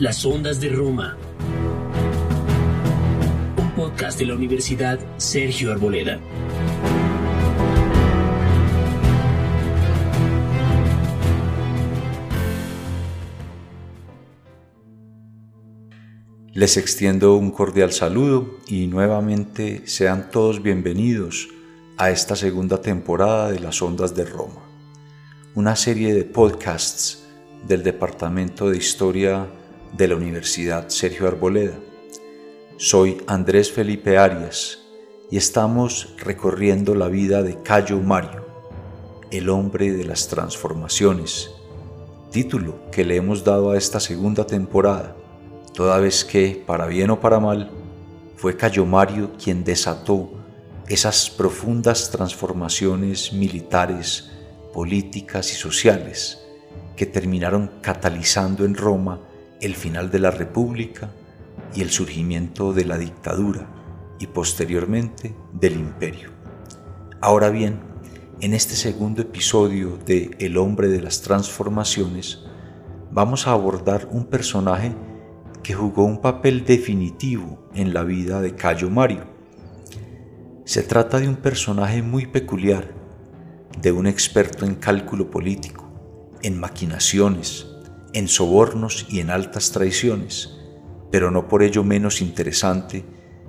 Las Ondas de Roma. Un podcast de la Universidad Sergio Arboleda. Les extiendo un cordial saludo y nuevamente sean todos bienvenidos a esta segunda temporada de Las Ondas de Roma, una serie de podcasts del Departamento de Historia de la Universidad Sergio Arboleda. Soy Andrés Felipe Arias y estamos recorriendo la vida de Cayo Mario, el hombre de las transformaciones, título que le hemos dado a esta segunda temporada toda vez que, para bien o para mal, fue Cayo Mario quien desató esas profundas transformaciones militares, políticas y sociales que terminaron catalizando en Roma el final de la República y el surgimiento de la dictadura y posteriormente del imperio. Ahora bien, en este segundo episodio de El hombre de las transformaciones, vamos a abordar un personaje que jugó un papel definitivo en la vida de Cayo Mario. Se trata de un personaje muy peculiar, de un experto en cálculo político, en maquinaciones, en sobornos y en altas traiciones, pero no por ello menos interesante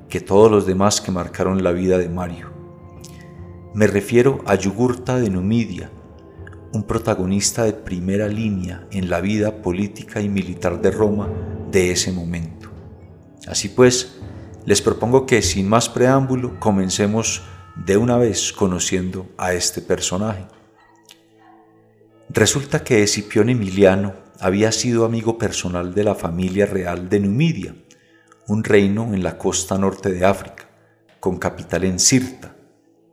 que todos los demás que marcaron la vida de Mario. Me refiero a Yugurta de Numidia, un protagonista de primera línea en la vida política y militar de Roma de ese momento. Así pues, les propongo que sin más preámbulo comencemos de una vez conociendo a este personaje. Resulta que Escipión Emiliano había sido amigo personal de la familia real de Numidia, un reino en la costa norte de África, con capital en Sirta.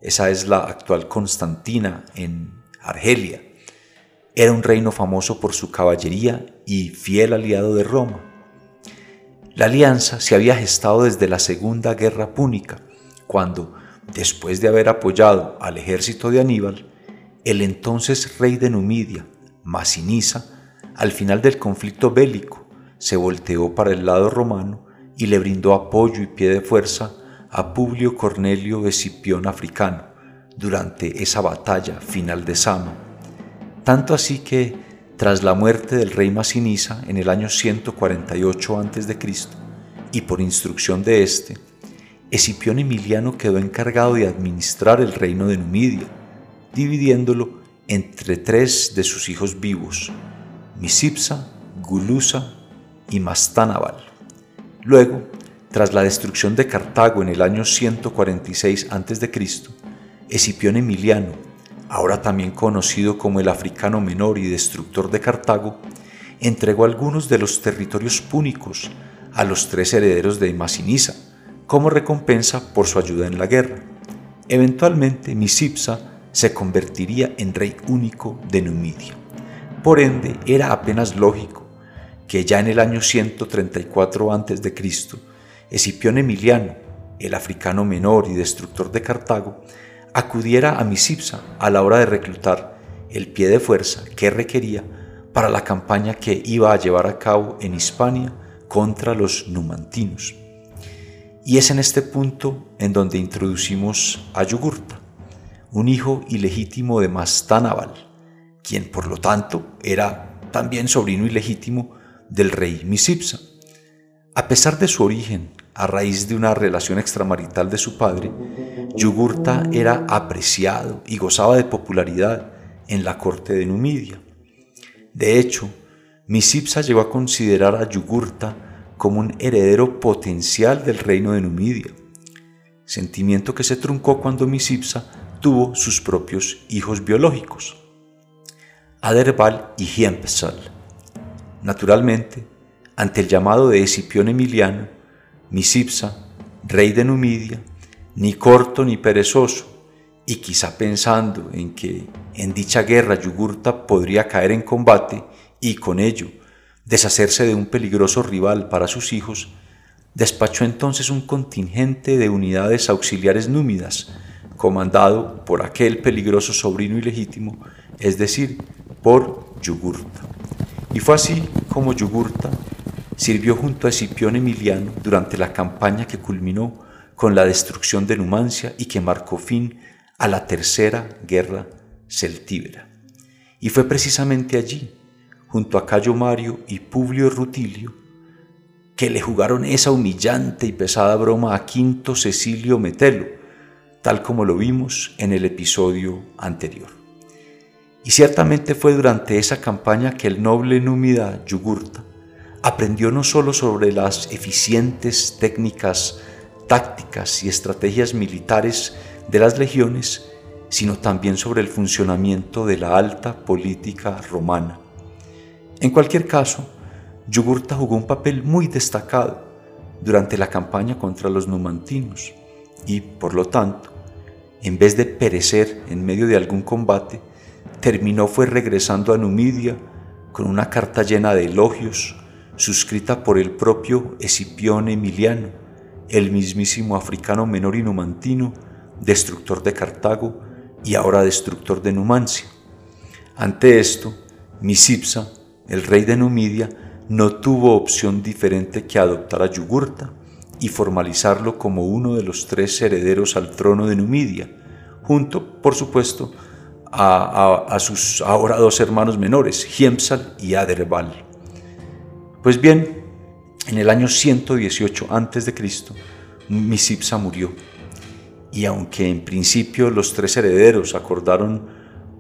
Esa es la actual Constantina en Argelia. Era un reino famoso por su caballería y fiel aliado de Roma. La alianza se había gestado desde la Segunda Guerra Púnica, cuando, después de haber apoyado al ejército de Aníbal, el entonces rey de Numidia, Masinisa, al final del conflicto bélico, se volteó para el lado romano y le brindó apoyo y pie de fuerza a Publio Cornelio Escipión Africano durante esa batalla final de Sama. Tanto así que tras la muerte del rey Masinisa en el año 148 a.C., y por instrucción de éste, Escipión Emiliano quedó encargado de administrar el reino de Numidia, dividiéndolo entre tres de sus hijos vivos, Misipsa, Gulusa y Mastánabal. Luego, tras la destrucción de Cartago en el año 146 a.C., Escipión Emiliano ahora también conocido como el africano menor y destructor de Cartago, entregó algunos de los territorios púnicos a los tres herederos de Masinisa como recompensa por su ayuda en la guerra. Eventualmente Misipsa se convertiría en rey único de Numidia. Por ende, era apenas lógico que ya en el año 134 a.C., Escipión Emiliano, el africano menor y destructor de Cartago, acudiera a Misipsa a la hora de reclutar el pie de fuerza que requería para la campaña que iba a llevar a cabo en Hispania contra los numantinos. Y es en este punto en donde introducimos a Yugurta, un hijo ilegítimo de Mastánabal, quien por lo tanto era también sobrino ilegítimo del rey Misipsa. A pesar de su origen, a raíz de una relación extramarital de su padre, Yugurta era apreciado y gozaba de popularidad en la corte de Numidia. De hecho, Misipsa llegó a considerar a Yugurta como un heredero potencial del reino de Numidia, sentimiento que se truncó cuando Misipsa tuvo sus propios hijos biológicos, Aderbal y Hiempsal. Naturalmente, ante el llamado de Escipión Emiliano, Misipsa, rey de Numidia, ni corto ni perezoso, y quizá pensando en que en dicha guerra Yugurta podría caer en combate y con ello deshacerse de un peligroso rival para sus hijos, despachó entonces un contingente de unidades auxiliares númidas, comandado por aquel peligroso sobrino ilegítimo, es decir, por Yugurta. Y fue así como Yugurta sirvió junto a Escipión Emiliano durante la campaña que culminó con la destrucción de Numancia y que marcó fin a la tercera guerra celtíbera. Y fue precisamente allí, junto a Cayo Mario y Publio Rutilio, que le jugaron esa humillante y pesada broma a Quinto Cecilio Metelo, tal como lo vimos en el episodio anterior. Y ciertamente fue durante esa campaña que el noble númida Yugurta aprendió no solo sobre las eficientes técnicas tácticas y estrategias militares de las legiones, sino también sobre el funcionamiento de la alta política romana. En cualquier caso, Yugurta jugó un papel muy destacado durante la campaña contra los numantinos y, por lo tanto, en vez de perecer en medio de algún combate, terminó fue regresando a Numidia con una carta llena de elogios, suscrita por el propio Escipión Emiliano, el mismísimo africano menor y numantino, destructor de Cartago y ahora destructor de Numancia. Ante esto, Misipsa, el rey de Numidia, no tuvo opción diferente que adoptar a Yugurta y formalizarlo como uno de los tres herederos al trono de Numidia, junto, por supuesto, a, sus ahora dos hermanos menores, Hiemsal y Aderbal. Pues bien, en el año 118 a.C., Misipsa murió, y aunque en principio los tres herederos acordaron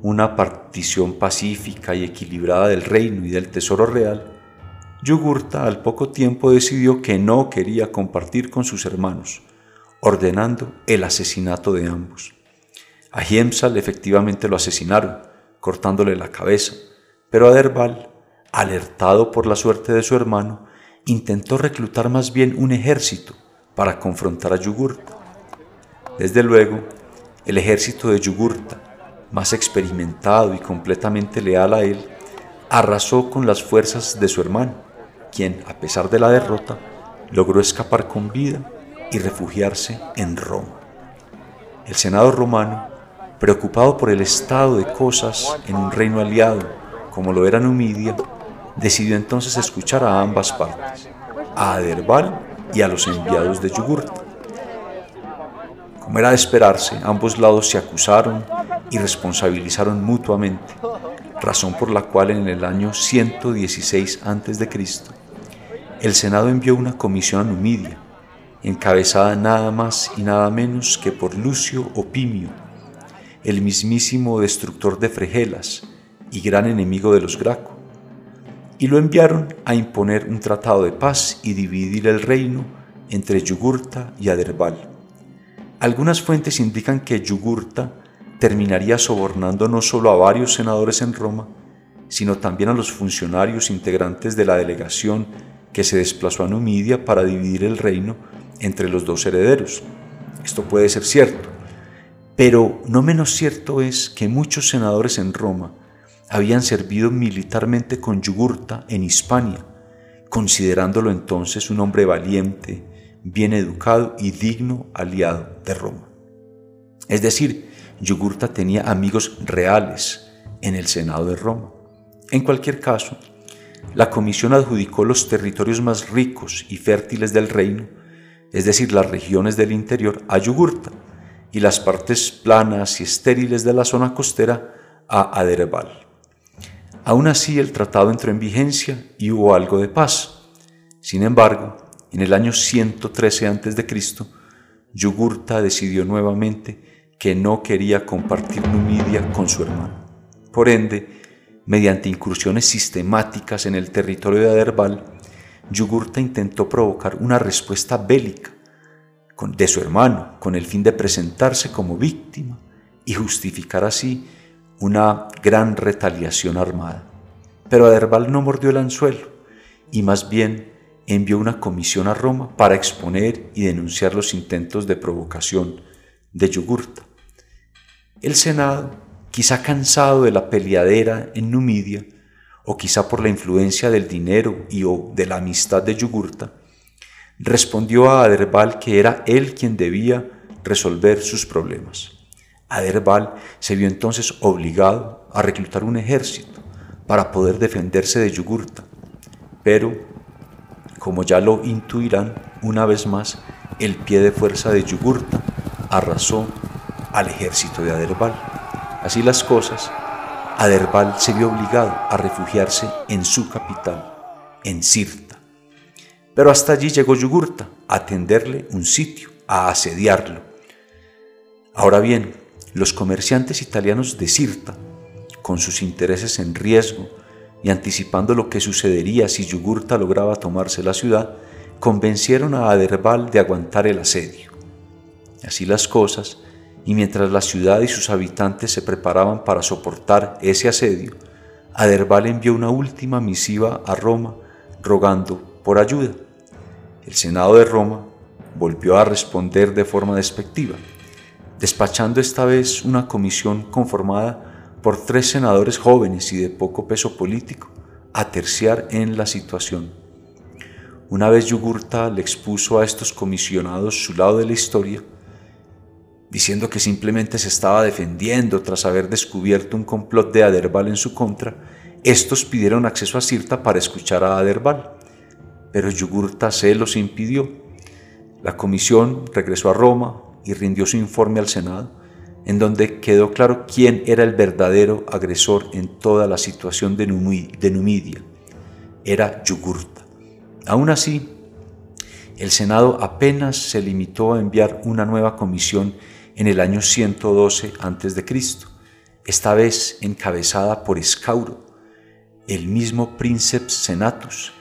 una partición pacífica y equilibrada del reino y del tesoro real, Yugurta al poco tiempo decidió que no quería compartir con sus hermanos, ordenando el asesinato de ambos. A Hiemsal efectivamente lo asesinaron, cortándole la cabeza, pero Aderbal, alertado por la suerte de su hermano, intentó reclutar más bien un ejército para confrontar a Yugurta. Desde luego, el ejército de Yugurta, más experimentado y completamente leal a él, arrasó con las fuerzas de su hermano quien, a pesar de la derrota, logró escapar con vida y refugiarse en Roma. El Senado romano, preocupado por el estado de cosas en un reino aliado como lo era Numidia, decidió entonces escuchar a ambas partes, a Aderbal y a los enviados de Yugurta. Como era de esperarse, ambos lados se acusaron y responsabilizaron mutuamente, razón por la cual en el año 116 a.C., el Senado envió una comisión a Numidia, encabezada nada más y nada menos que por Lucio Opimio, el mismísimo destructor de Fregelas y gran enemigo de los Graco, y lo enviaron a imponer un tratado de paz y dividir el reino entre Yugurta y Aderbal. Algunas fuentes indican que Yugurta terminaría sobornando no solo a varios senadores en Roma, sino también a los funcionarios integrantes de la delegación que se desplazó a Numidia para dividir el reino entre los dos herederos. Esto puede ser cierto, pero no menos cierto es que muchos senadores en Roma habían servido militarmente con Yugurta en Hispania, considerándolo entonces un hombre valiente, bien educado y digno aliado de Roma. Es decir, Yugurta tenía amigos reales en el Senado de Roma. En cualquier caso, la comisión adjudicó los territorios más ricos y fértiles del reino, es decir, las regiones del interior, a Yugurta y las partes planas y estériles de la zona costera a Aderbal. Aún así, el tratado entró en vigencia y hubo algo de paz. Sin embargo, en el año 113 a.C., Yugurta decidió nuevamente que no quería compartir Numidia con su hermano. Por ende, mediante incursiones sistemáticas en el territorio de Aderbal, Yugurta intentó provocar una respuesta bélica de su hermano con el fin de presentarse como víctima y justificar así una gran retaliación armada. Pero Aderbal no mordió el anzuelo y más bien envió una comisión a Roma para exponer y denunciar los intentos de provocación de Yugurta. El Senado quizá cansado de la peleadera en Numidia, o quizá por la influencia del dinero y o de la amistad de Yugurta, respondió a Aderbal que era él quien debía resolver sus problemas. Aderbal se vio entonces obligado a reclutar un ejército para poder defenderse de Yugurta, pero Como ya lo intuirán, una vez más, el pie de fuerza de Yugurta arrasó al ejército de Aderbal. Así las cosas, Aderbal se vio obligado a refugiarse en su capital, en Sirta. Pero hasta allí llegó Yugurta a tenderle un sitio, a asediarlo. Ahora bien, los comerciantes italianos de Sirta, con sus intereses en riesgo y anticipando lo que sucedería si Yugurta lograba tomarse la ciudad, convencieron a Aderbal de aguantar el asedio. Así las cosas, y mientras la ciudad y sus habitantes se preparaban para soportar ese asedio, Aderbal envió una última misiva a Roma rogando por ayuda. El Senado de Roma volvió a responder de forma despectiva, despachando esta vez una comisión conformada por tres senadores jóvenes y de poco peso político a terciar en la situación. Una vez Yugurta le expuso a estos comisionados su lado de la historia, diciendo que simplemente se estaba defendiendo tras haber descubierto un complot de Aderbal en su contra, estos pidieron acceso a Sirta para escuchar a Aderbal, pero Yugurta se los impidió. La comisión regresó a Roma y rindió su informe al Senado, en donde quedó claro quién era el verdadero agresor en toda la situación de, Numidia. Era Yugurta. Aún así, el Senado apenas se limitó a enviar una nueva comisión en el año 112 a.C., esta vez encabezada por Escauro, el mismo príncipe Senatus,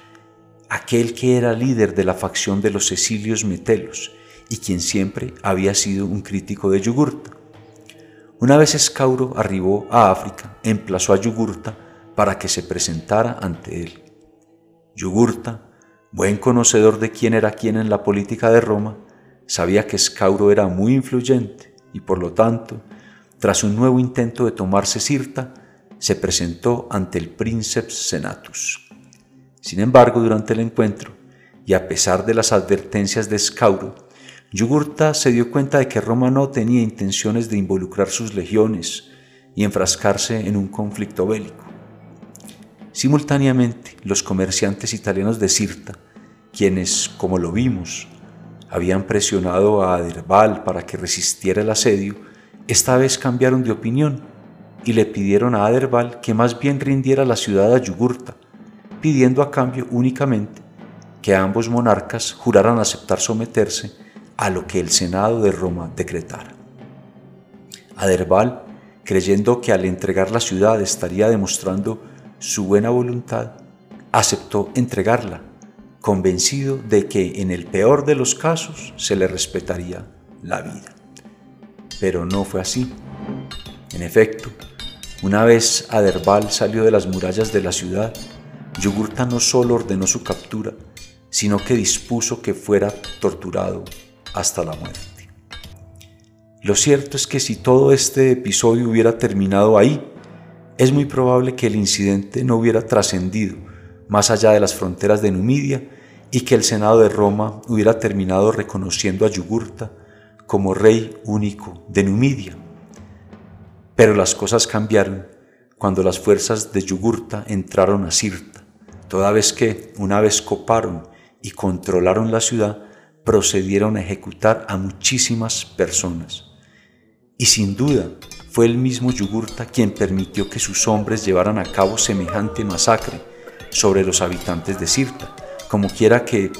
aquel que era líder de la facción de los Cecilios Metelos y quien siempre había sido un crítico de Yugurta. Una vez Escauro arribó a África, emplazó a Yugurta para que se presentara ante él. Yugurta, buen conocedor de quién era quién en la política de Roma, sabía que Escauro era muy influyente y por lo tanto, tras un nuevo intento de tomarse Sirta, se presentó ante el príncipe Senatus. Sin embargo, durante el encuentro, y a pesar de las advertencias de Escauro, Yugurta se dio cuenta de que Roma no tenía intenciones de involucrar sus legiones y enfrascarse en un conflicto bélico. Simultáneamente, los comerciantes italianos de Sirta, quienes, como lo vimos, habían presionado a Aderbal para que resistiera el asedio, esta vez cambiaron de opinión y le pidieron a Aderbal que más bien rindiera la ciudad a Yugurta, pidiendo a cambio únicamente que ambos monarcas juraran aceptar someterse a lo que el Senado de Roma decretara. Aderbal, creyendo que al entregar la ciudad estaría demostrando su buena voluntad, aceptó entregarla convencido de que en el peor de los casos se le respetaría la vida. Pero no fue así. En efecto, una vez Aderbal salió de las murallas de la ciudad, Yugurta no solo ordenó su captura, sino que dispuso que fuera torturado hasta la muerte. Lo cierto es que si todo este episodio hubiera terminado ahí, es muy probable que el incidente no hubiera trascendido más allá de las fronteras de Numidia y que el Senado de Roma hubiera terminado reconociendo a Yugurta como rey único de Numidia. Pero las cosas cambiaron cuando las fuerzas de Yugurta entraron a Sirta, toda vez que, una vez coparon y controlaron la ciudad, procedieron a ejecutar a muchísimas personas. Y sin duda fue el mismo Yugurta quien permitió que sus hombres llevaran a cabo semejante masacre sobre los habitantes de Sirta, como quiera que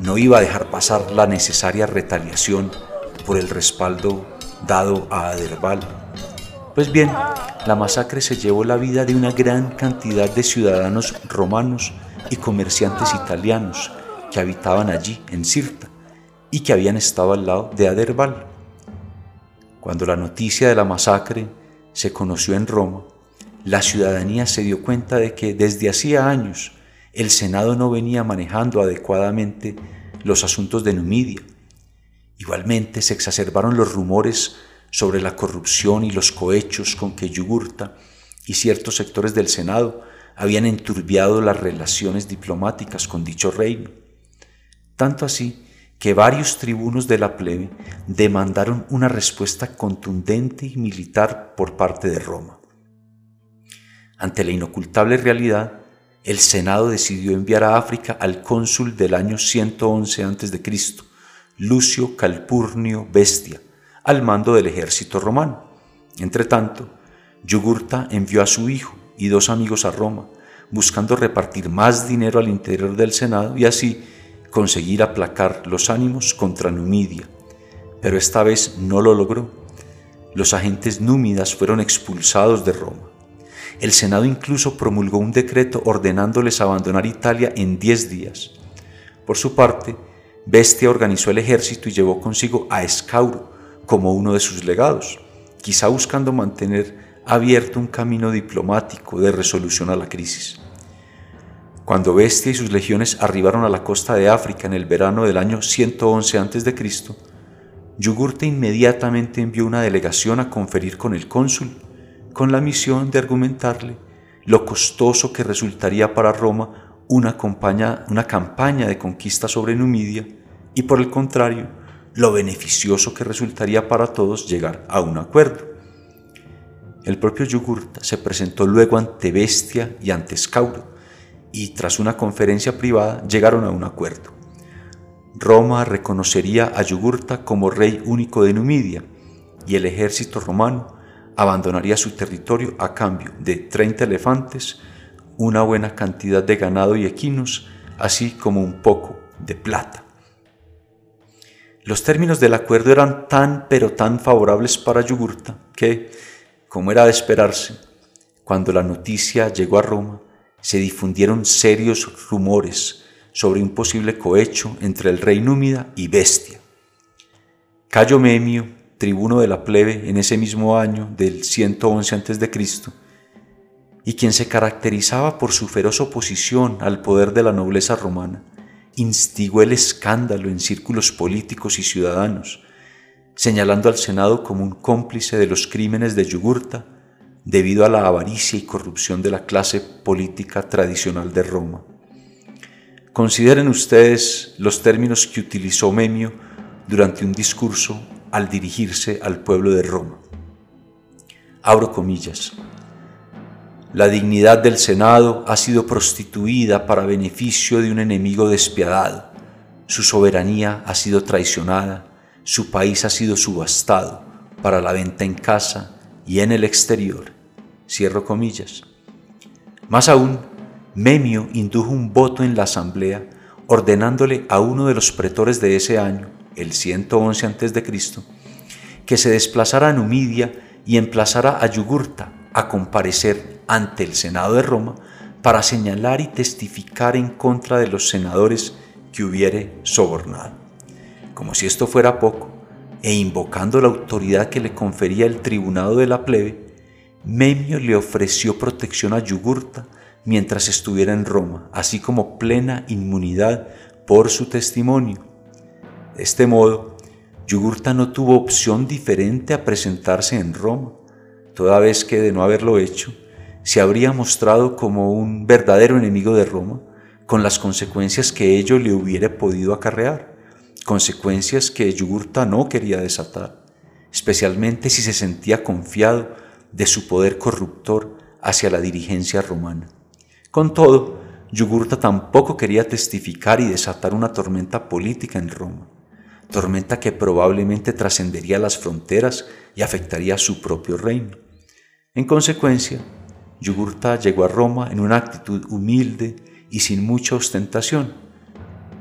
no iba a dejar pasar la necesaria retaliación por el respaldo dado a Aderbal. Pues bien, la masacre se llevó la vida de una gran cantidad de ciudadanos romanos y comerciantes italianos que habitaban allí, en Sirta, y que habían estado al lado de Aderbal. Cuando la noticia de la masacre se conoció en Roma, la ciudadanía se dio cuenta de que desde hacía años el Senado no venía manejando adecuadamente los asuntos de Numidia. Igualmente se exacerbaron los rumores sobre la corrupción y los cohechos con que Yugurta y ciertos sectores del Senado habían enturbiado las relaciones diplomáticas con dicho reino. Tanto así que varios tribunos de la plebe demandaron una respuesta contundente y militar por parte de Roma. Ante la inocultable realidad, el Senado decidió enviar a África al cónsul del año 111 a.C., Lucio Calpurnio Bestia, al mando del ejército romano. Entretanto, Yugurta envió a su hijo y dos amigos a Roma, buscando repartir más dinero al interior del Senado y así conseguir aplacar los ánimos contra Numidia. Pero esta vez no lo logró. Los agentes númidas fueron expulsados de Roma. El Senado incluso promulgó un decreto ordenándoles abandonar Italia en diez días. Por su parte, Bestia organizó el ejército y llevó consigo a Escauro como uno de sus legados, quizá buscando mantener abierto un camino diplomático de resolución a la crisis. Cuando Bestia y sus legiones arribaron a la costa de África en el verano del año 111 a.C., Yugurta inmediatamente envió una delegación a conferir con el cónsul con la misión de argumentarle lo costoso que resultaría para Roma una, una campaña de conquista sobre Numidia y por el contrario, lo beneficioso que resultaría para todos llegar a un acuerdo. El propio Yugurta se presentó luego ante Bestia y ante Scauro, y tras una conferencia privada llegaron a un acuerdo. Roma reconocería a Yugurta como rey único de Numidia, y el ejército romano abandonaría su territorio a cambio de 30 elefantes, una buena cantidad de ganado y equinos, así como un poco de plata. Los términos del acuerdo eran tan pero tan favorables para Yugurta que, como era de esperarse, cuando la noticia llegó a Roma, se difundieron serios rumores sobre un posible cohecho entre el rey númida y Bestia. Cayo Memio, tribuno de la plebe en ese mismo año del 111 a.C., y quien se caracterizaba por su feroz oposición al poder de la nobleza romana, instigó el escándalo en círculos políticos y ciudadanos, señalando al Senado como un cómplice de los crímenes de Yugurta debido a la avaricia y corrupción de la clase política tradicional de Roma. Consideren ustedes los términos que utilizó Memio durante un discurso al dirigirse al pueblo de Roma. Abro comillas. La dignidad del Senado ha sido prostituida para beneficio de un enemigo despiadado. Su soberanía ha sido traicionada, su país ha sido subastado para la venta en casa y en el exterior. Cierro comillas. Más aún, Memio indujo un voto en la asamblea ordenándole a uno de los pretores de ese año el 111 a.C., que se desplazara a Numidia y emplazara a Yugurta a comparecer ante el Senado de Roma para señalar y testificar en contra de los senadores que hubiere sobornado. Como si esto fuera poco, e invocando la autoridad que le confería el tribunado de la plebe, Memio le ofreció protección a Yugurta mientras estuviera en Roma, así como plena inmunidad por su testimonio de este modo, Yugurta no tuvo opción diferente a presentarse en Roma, toda vez que de no haberlo hecho, se habría mostrado como un verdadero enemigo de Roma, con las consecuencias que ello le hubiera podido acarrear, consecuencias que Yugurta no quería desatar, especialmente si se sentía confiado de su poder corruptor hacia la dirigencia romana. Con todo, Yugurta tampoco quería testificar y desatar una tormenta política en Roma tormenta que probablemente trascendería las fronteras y afectaría su propio reino. En consecuencia, Yugurta llegó a Roma en una actitud humilde y sin mucha ostentación,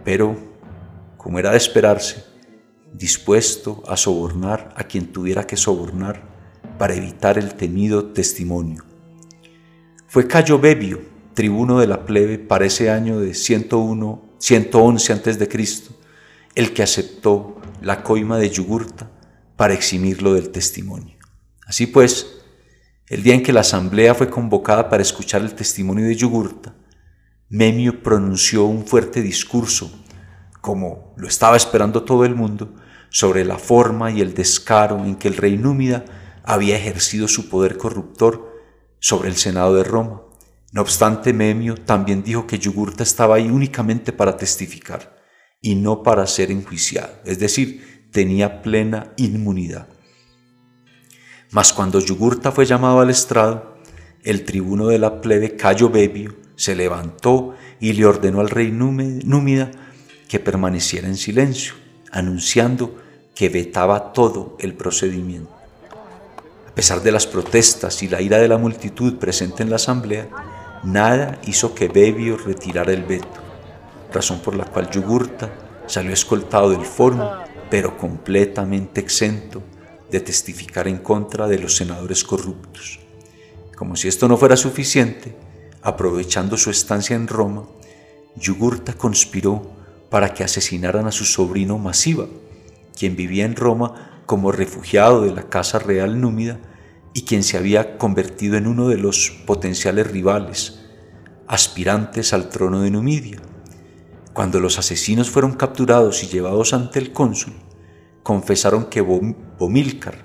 pero, como era de esperarse, dispuesto a sobornar a quien tuviera que sobornar para evitar el temido testimonio. Fue Cayo Bebio, tribuno de la plebe para ese año de 101, 111 a.C., el que aceptó la coima de Yugurta para eximirlo del testimonio. Así pues, el día en que la asamblea fue convocada para escuchar el testimonio de Yugurta, Memio pronunció un fuerte discurso, como lo estaba esperando todo el mundo, sobre la forma y el descaro en que el rey Númida había ejercido su poder corruptor sobre el Senado de Roma. No obstante, Memio también dijo que Yugurta estaba ahí únicamente para testificar y no para ser enjuiciado, es decir, tenía plena inmunidad. Mas cuando Yugurta fue llamado al estrado, el tribuno de la plebe Cayo Bebio se levantó y le ordenó al rey Númida que permaneciera en silencio, anunciando que vetaba todo el procedimiento. A pesar de las protestas y la ira de la multitud presente en la asamblea, nada hizo que Bebio retirara el veto, razón por la cual Yugurta salió escoltado del foro, pero completamente exento de testificar en contra de los senadores corruptos. Como si esto no fuera suficiente, aprovechando su estancia en Roma, Yugurta conspiró para que asesinaran a su sobrino Masiva, quien vivía en Roma como refugiado de la Casa Real Númida y quien se había convertido en uno de los potenciales rivales, aspirantes al trono de Numidia. Cuando los asesinos fueron capturados y llevados ante el cónsul, confesaron que Bomilcar,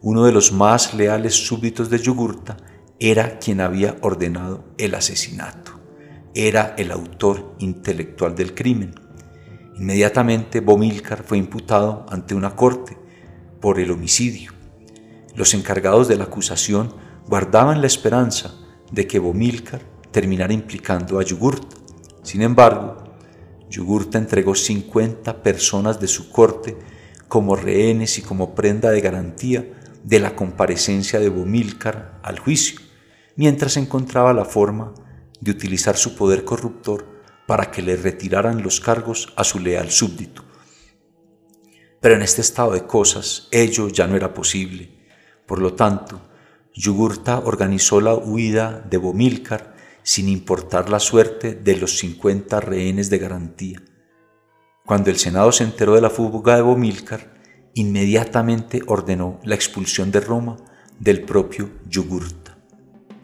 uno de los más leales súbditos de Yugurta, era quien había ordenado el asesinato. Era el autor intelectual del crimen. Inmediatamente Bomilcar fue imputado ante una corte por el homicidio. Los encargados de la acusación guardaban la esperanza de que Bomilcar terminara implicando a Yugurta. Sin embargo, Yugurta entregó 50 personas de su corte como rehenes y como prenda de garantía de la comparecencia de Bomilcar al juicio, mientras encontraba la forma de utilizar su poder corruptor para que le retiraran los cargos a su leal súbdito. Pero en este estado de cosas ello ya no era posible. Por lo tanto, Yugurta organizó la huida de Bomilcar sin importar la suerte de los 50 rehenes de garantía. Cuando el Senado se enteró de la fuga de Bomilcar, inmediatamente ordenó la expulsión de Roma del propio Yugurta.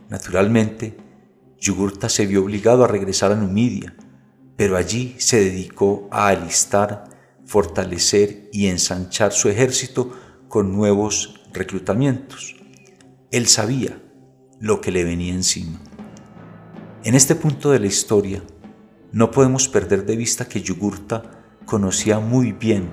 Naturalmente, Yugurta se vio obligado a regresar a Numidia, pero allí se dedicó a alistar, fortalecer y ensanchar su ejército con nuevos reclutamientos. Él sabía lo que le venía encima. En este punto de la historia, no podemos perder de vista que Yugurta conocía muy bien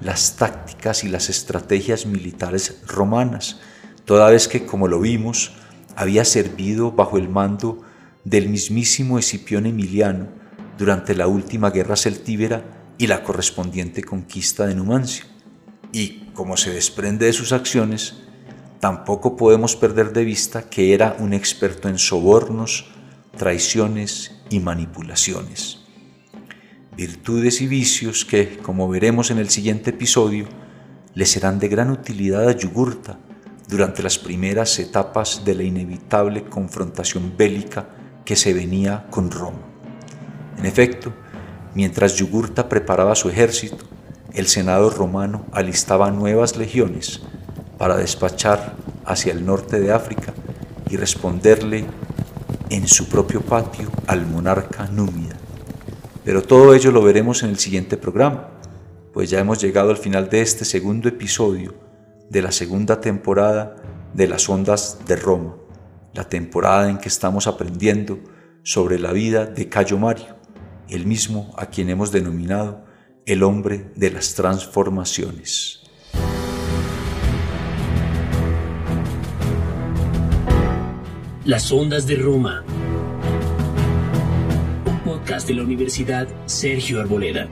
las tácticas y las estrategias militares romanas, toda vez que, como lo vimos, había servido bajo el mando del mismísimo Escipión Emiliano, durante la última guerra celtíbera y la correspondiente conquista de Numancia. Y como se desprende de sus acciones, tampoco podemos perder de vista que era un experto en sobornos, traiciones y manipulaciones. Virtudes y vicios que, como veremos en el siguiente episodio, le serán de gran utilidad a Yugurta durante las primeras etapas de la inevitable confrontación bélica que se venía con Roma. En efecto, mientras Yugurta preparaba su ejército, el Senado romano alistaba nuevas legiones para despachar hacia el norte de África y responderle en su propio patio al monarca Númida. Pero todo ello lo veremos en el siguiente programa, pues ya hemos llegado al final de este segundo episodio de la segunda temporada de las ondas de Roma, la temporada en que estamos aprendiendo sobre la vida de Cayo Mario el mismo a quien hemos denominado el hombre de las transformaciones. Las ondas de Roma. Podcast de la Universidad Sergio Arboleda.